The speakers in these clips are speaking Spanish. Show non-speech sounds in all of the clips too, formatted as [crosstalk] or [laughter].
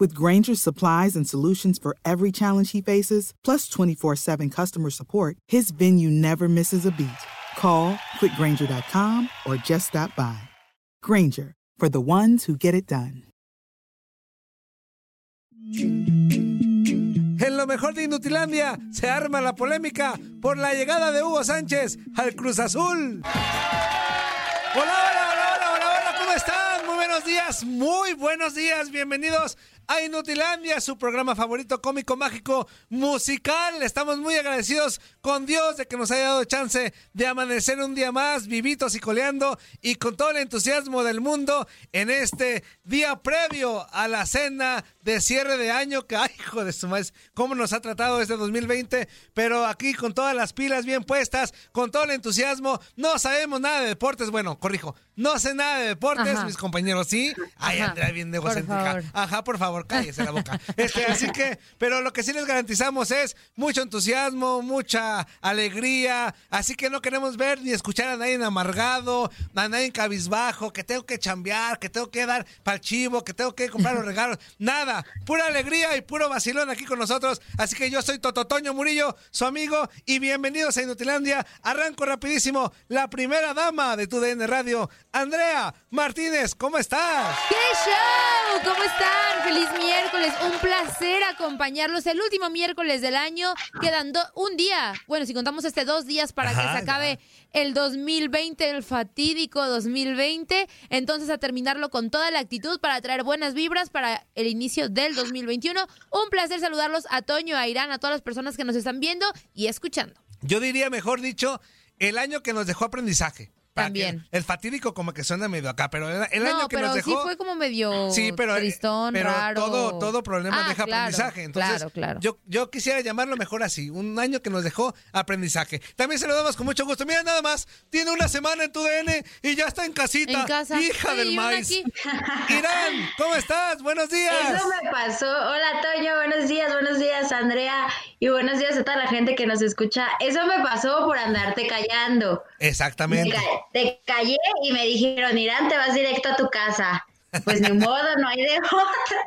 With Granger's supplies and solutions for every challenge he faces, plus 24 7 customer support, his venue never misses a beat. Call quickgranger.com or just stop by. Granger, for the ones who get it done. En lo mejor de Inutilandia se arma la polémica por la llegada de Hugo Sánchez al Cruz Azul. Hola, hola, buenos días, muy buenos días, bienvenidos a Inutilandia, su programa favorito cómico, mágico, musical. Estamos muy agradecidos con Dios de que nos haya dado chance de amanecer un día más, vivitos y coleando, y con todo el entusiasmo del mundo en este día previo a la cena de cierre de año, que ay, hijo de su madre, cómo nos ha tratado este 2020, pero aquí con todas las pilas bien puestas, con todo el entusiasmo, no sabemos nada de deportes, bueno, corrijo, no sé nada de deportes, Ajá. mis compañeros sí, ay, Ajá. Andrea, bien egocéntrica, ajá, por favor, cállese la boca, [laughs] este, así que, pero lo que sí les garantizamos es mucho entusiasmo, mucha alegría, así que no queremos ver ni escuchar a nadie amargado, a nadie cabizbajo, que tengo que chambear, que tengo que dar para el chivo, que tengo que comprar los [laughs] regalos, nada, pura alegría y puro vacilón aquí con nosotros, así que yo soy Tototoño Murillo, su amigo, y bienvenidos a Inutilandia, arranco rapidísimo, la primera dama de tu DN Radio, Andrea Martínez, ¿cómo estás? ¡Qué show! ¿Cómo están? Feliz miércoles. Un placer acompañarlos. El último miércoles del año. Quedan un día. Bueno, si contamos este dos días para que se acabe el 2020, el fatídico 2020. Entonces a terminarlo con toda la actitud para traer buenas vibras para el inicio del 2021. Un placer saludarlos a Toño, a Irán, a todas las personas que nos están viendo y escuchando. Yo diría, mejor dicho, el año que nos dejó aprendizaje. También. el fatídico como que suena medio acá, pero el, el no, año que pero nos dejó... sí fue como medio Sí, pero, eh, tristón, pero raro. todo, todo problema Ah, deja claro, aprendizaje. Entonces, claro, claro. Yo, yo quisiera llamarlo mejor así, un año que nos dejó aprendizaje. También se lo damos con mucho gusto. Mira, nada más, tiene una semana en tu DN y ya está en casita. En casa. Hija del ¿y una maíz. aquí? [laughs] Irán, ¿cómo estás? Buenos días. Eso me pasó. Hola Toño, buenos días, buenos días Andrea y buenos días a toda la gente que nos escucha. Eso me pasó por andarte callando. Te, Exactamente. ca- te callé y me dijeron, Irán, te vas directo a tu casa. Pues ni modo, no hay de [laughs] otra.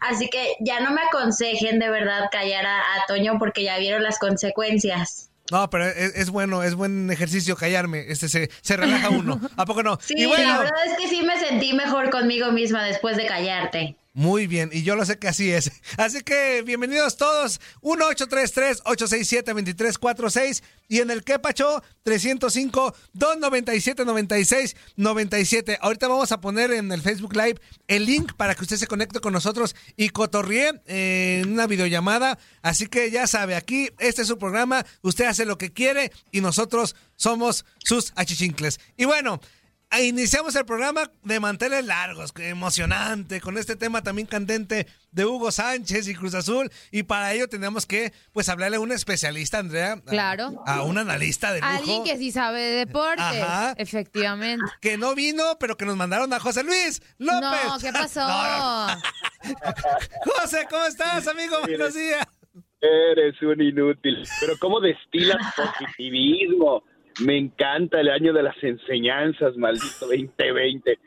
Así que ya no me aconsejen de verdad callar a, a Toño porque ya vieron las consecuencias. No, pero es, es bueno, es buen ejercicio callarme. Este se, se relaja uno. ¿A poco no? Sí, y bueno, la verdad es que sí me sentí mejor conmigo misma después de callarte. Muy bien, y yo lo sé que así es. [laughs] Así que bienvenidos todos. 1-833-867-2346 y en el Quepacho 305-297-96-97. Ahorita vamos a poner en el Facebook Live el link para que usted se conecte con nosotros y cotorríe eh, en una videollamada. Así que ya sabe, aquí este es su programa. Usted hace lo que quiere y nosotros somos sus achichincles. Y bueno. Ah, Iniciamos el programa de manteles largos, emocionante, con este tema también candente de Hugo Sánchez y Cruz Azul. Y para ello tenemos que, pues, hablarle a un especialista, Andrea. a- Claro. A, un analista de lujo. Alguien que sí sabe de deportes, Ajá. efectivamente. que no vino, pero que nos mandaron a José Luis López. No, ¿qué pasó? [laughs] No, no. [laughs] José, ¿cómo estás, amigo? Buenos días. Eres un inútil. Pero ¿cómo destilas positivismo? Me encanta el año de las enseñanzas, maldito 2020.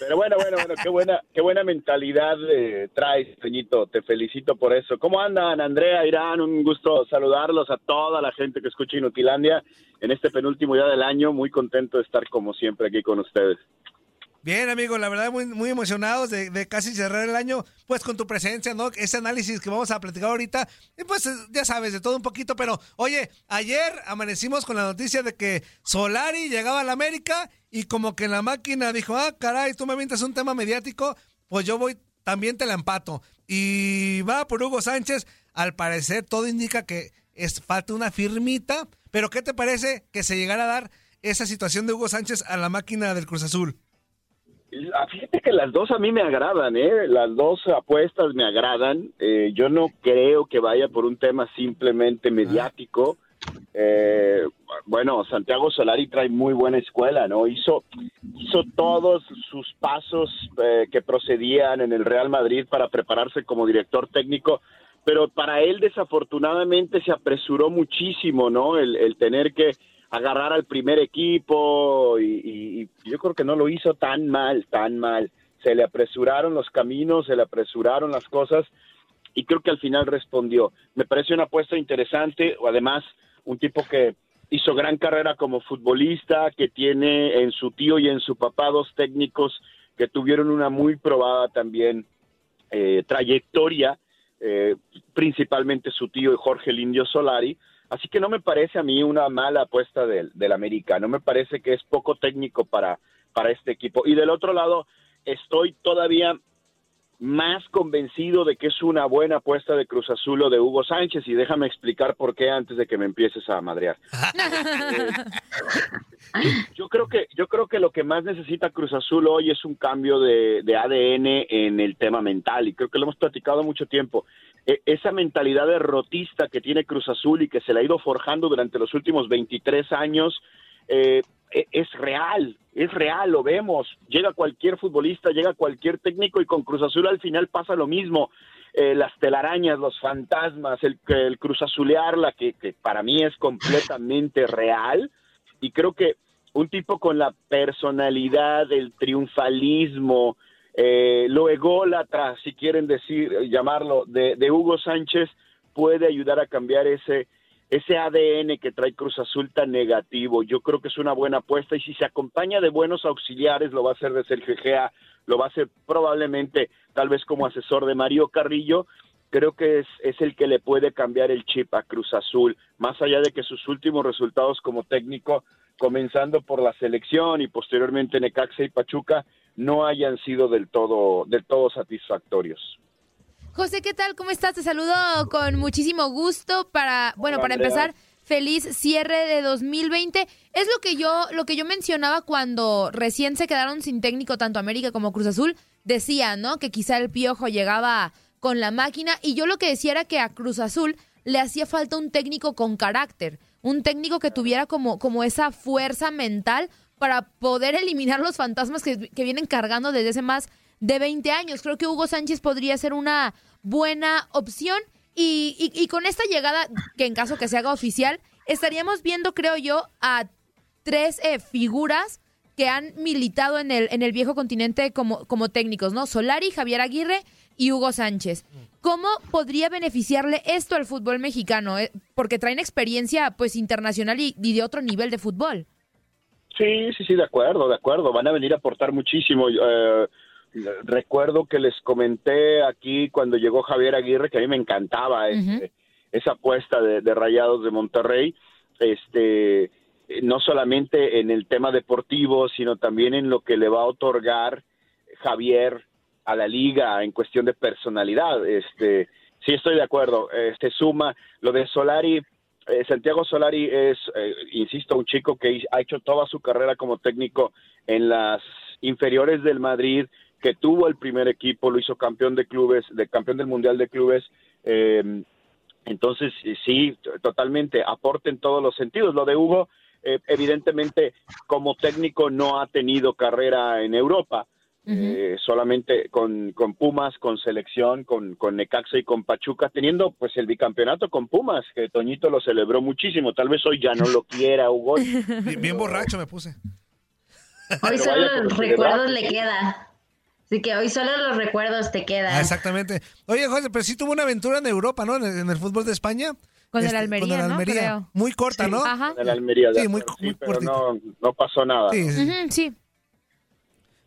Pero bueno, bueno, bueno, qué buena, qué buena mentalidad eh, traes, Peñito. Te felicito por eso. ¿Cómo andan, Andrea, Irán? Un gusto saludarlos a toda la gente que escucha Inutilandia en este penúltimo día del año. Muy contento de estar como siempre aquí con ustedes. Bien, amigo, la verdad muy, muy emocionados de, de, casi cerrar el año, pues con tu presencia, ¿no? Ese análisis que vamos a platicar ahorita, y pues ya sabes, de todo un poquito, pero oye, ayer amanecimos con la noticia de que Solari llegaba a la América y como que la máquina dijo, ah, caray, tú me avientas un tema mediático, pues yo voy, también te la empato. Y va por Hugo Sánchez, al parecer todo indica que es falta una firmita, pero ¿qué te parece que se llegara a dar esa situación de Hugo Sánchez a la máquina del Cruz Azul? Ah, fíjate que las dos a mí me agradan, ¿eh? Las dos apuestas me agradan. Eh, yo no creo que vaya por un tema simplemente mediático. Eh, bueno, Santiago Solari trae muy buena escuela, ¿no? Hizo, hizo todos sus pasos eh, que procedían en el Real Madrid para prepararse como director técnico, pero para él desafortunadamente se apresuró muchísimo, ¿no? El, el tener que agarrar al primer equipo y, yo creo que no lo hizo tan mal, tan mal. Se le apresuraron los caminos, se le apresuraron las cosas y creo que al final respondió. Me parece una apuesta interesante, o además un tipo que hizo gran carrera como futbolista, que tiene en su tío y en su papá dos técnicos que tuvieron una muy probada también eh, trayectoria, eh, principalmente su tío Jorge Lindio Solari, Así que no me parece a mí una mala apuesta del, del América, no me parece que es poco técnico para, para este equipo. Y del otro lado, estoy todavía más convencido de que es una buena apuesta de Cruz Azul o de Hugo Sánchez y déjame explicar por qué antes de que me empieces a madrear. [laughs] yo creo que yo creo que lo que más necesita Cruz Azul hoy es un cambio de, de ADN en el tema mental y creo que lo hemos platicado mucho tiempo. E, esa mentalidad derrotista que tiene Cruz Azul y que se la ha ido forjando durante los últimos 23 años eh, e, es real, es real, lo vemos. Llega cualquier futbolista, llega cualquier técnico y con Cruz Azul al final pasa lo mismo. Eh, las telarañas, los fantasmas, el, el Cruz Azulearla, que, que para mí es completamente real. Y creo que un tipo con la personalidad, el triunfalismo, eh, lo ególatra, si quieren decir, llamarlo, de, de Hugo Sánchez, puede ayudar a cambiar ese ese ADN que trae Cruz Azul tan negativo. Yo creo que es una buena apuesta y si se acompaña de buenos auxiliares, lo va a hacer de Sergio Gea, lo va a hacer probablemente tal vez como asesor de Mario Carrillo. Creo que es, es el que le puede cambiar el chip a Cruz Azul, más allá de que sus últimos resultados como técnico, comenzando por la selección y posteriormente Necaxa y Pachuca, no hayan sido del todo, del todo satisfactorios. José, ¿qué tal? ¿Cómo estás? Te saludo con muchísimo gusto para, bueno, para empezar, feliz cierre de 2020. Es lo que yo lo que yo mencionaba cuando recién se quedaron sin técnico tanto América como Cruz Azul, decía, ¿no? Que quizá el Piojo llegaba con la máquina y yo lo que decía era que a Cruz Azul le hacía falta un técnico con carácter, un técnico que tuviera como como esa fuerza mental para poder eliminar los fantasmas que, que vienen cargando desde hace más de 20 años. Creo que Hugo Sánchez podría ser una buena opción. Y, y, con esta llegada, que en caso que se haga oficial, estaríamos viendo, creo yo, a tres eh, figuras que han militado en el, en el viejo continente como, como técnicos, ¿no? Solari, Javier Aguirre y Hugo Sánchez. ¿Cómo podría beneficiarle esto al fútbol mexicano? Eh, porque traen experiencia pues internacional y, de otro nivel de fútbol. Sí, sí, sí, de acuerdo, de acuerdo. Van a venir a aportar muchísimo. Eh, recuerdo que les comenté aquí cuando llegó Javier Aguirre que a mí me encantaba este, esa apuesta de, Rayados de Monterrey, este, no solamente en el tema deportivo, sino también en lo que le va a otorgar Javier a la liga en cuestión de personalidad. Este, sí estoy de acuerdo. Este suma lo de Solari. Eh, Santiago Solari es, eh, insisto, un chico que ha hecho toda su carrera como técnico en las inferiores del Madrid, que tuvo el primer equipo, lo hizo campeón de clubes, de campeón del mundial de clubes. Eh, entonces, sí, totalmente, aporte en todos los sentidos. Lo de Hugo, eh, evidentemente, como técnico no ha tenido carrera en Europa, eh, solamente con, con Pumas, con selección, con, con Necaxa y con Pachuca, teniendo pues el bicampeonato con Pumas, que Toñito lo celebró muchísimo. Tal vez hoy ya no lo quiera, Hugo. [laughs] Bien, bien borracho me puse. Hoy Pero solo los recuerdos le queda. Así que hoy solo los recuerdos te quedan. Ah, exactamente. Oye, José, pero sí tuvo una aventura en Europa, ¿no? En el, en el fútbol de España. Con el Este, Almería, con el ¿no? Almería. Creo. Muy corta, ¿no? Ajá. En la Almería, de Sí, muy- acuerdo, muy pero no, no pasó nada. Sí, sí. Sí.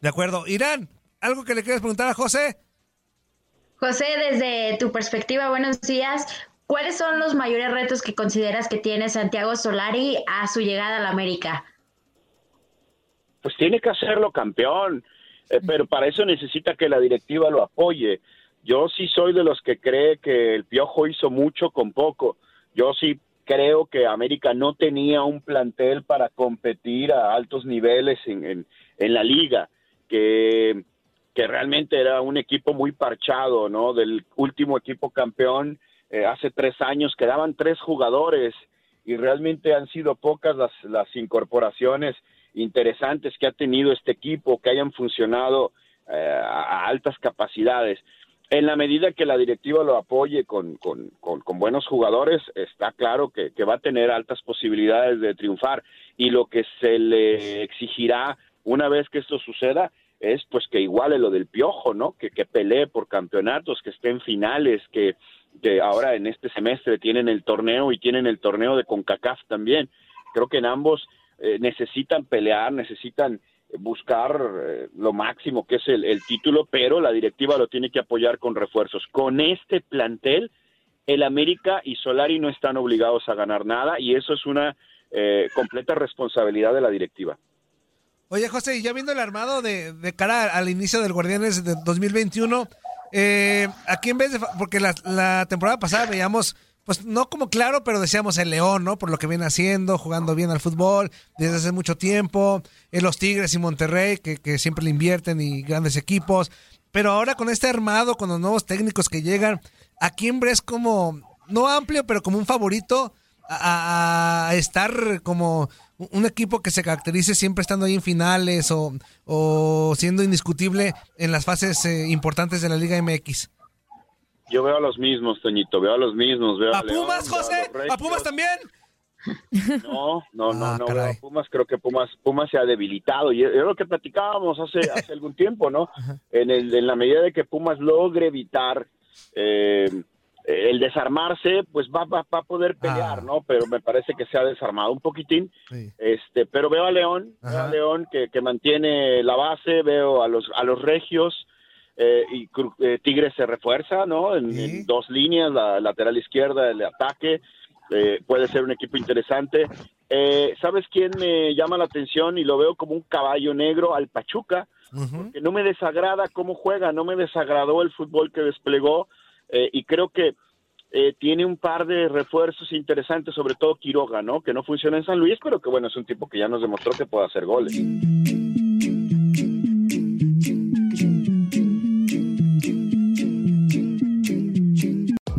De acuerdo. Irán, ¿algo que le quieras preguntar a José? José, desde tu perspectiva, buenos días. ¿Cuáles son los mayores retos que consideras que tiene Santiago Solari a su llegada a la América? pues tiene que hacerlo campeón, eh, pero para eso necesita que la directiva lo apoye. Yo sí soy de los que cree que el Piojo hizo mucho con poco. Yo sí creo que América no tenía un plantel para competir a altos niveles en, en, en la liga, que, que realmente era un equipo muy parchado, ¿no? Del último equipo campeón eh, hace tres años quedaban tres jugadores y realmente han sido pocas las, las incorporaciones interesantes que ha tenido este equipo, que hayan funcionado eh, a altas capacidades. En la medida que la directiva lo apoye con, con, con, con buenos jugadores, está claro que, que va a tener altas posibilidades de triunfar y lo que se le exigirá una vez que esto suceda es pues que iguale lo del piojo, ¿no? Que, que pelee por campeonatos, que esté en finales, que, que ahora en este semestre tienen el torneo y tienen el torneo de CONCACAF también. Creo que en ambos eh, necesitan pelear, necesitan buscar eh, lo máximo que es el, el, título, pero la directiva lo tiene que apoyar con refuerzos. Con este plantel, el América y Solari no están obligados a ganar nada y eso es una eh, completa responsabilidad de la directiva. Oye, José, ya viendo el armado de, de cara al inicio del Guardianes de 2021, eh, aquí en vez de... Porque la, temporada pasada veíamos pues no como claro, pero decíamos el León, ¿no? Por lo que viene haciendo, jugando bien al fútbol desde hace mucho tiempo, en los Tigres y Monterrey, que, siempre le invierten y grandes equipos. Pero ahora con este armado, con los nuevos técnicos que llegan, ¿a quién ves como, no amplio, pero como un favorito a estar como un equipo que se caracterice siempre estando ahí en finales o, o siendo indiscutible en las fases eh, importantes de la Liga MX? Yo veo a los mismos, Toñito, veo a los mismos. Veo ¿A, a Pumas, León, José? ¿A, ¿A, Pumas también? No, no, no, ah, no a Pumas. Creo que Pumas, Pumas se ha debilitado. Y es lo que platicábamos hace, [laughs] hace algún tiempo, ¿no? En, el, en la medida de que Pumas logre evitar eh, el desarmarse, pues va, va, va, a poder pelear, ah. ¿no? Pero me parece que se ha desarmado un poquitín. Sí. Este, pero veo a León, Ajá. veo a León que, que mantiene la base, veo a los, a los regios. Eh, y eh, Tigres se refuerza, ¿no? En, ¿Sí? en, dos líneas, la lateral izquierda, el ataque, eh, puede ser un equipo interesante. Eh, ¿Sabes quién me llama la atención y lo veo como un caballo negro al Pachuca? Uh -huh. Porque no me desagrada cómo juega, no me desagradó el fútbol que desplegó eh, y creo que tiene un par de refuerzos interesantes, sobre todo Quiroga, ¿no? Que no funciona en San Luis, pero que bueno, es un tipo que ya nos demostró que puede hacer goles.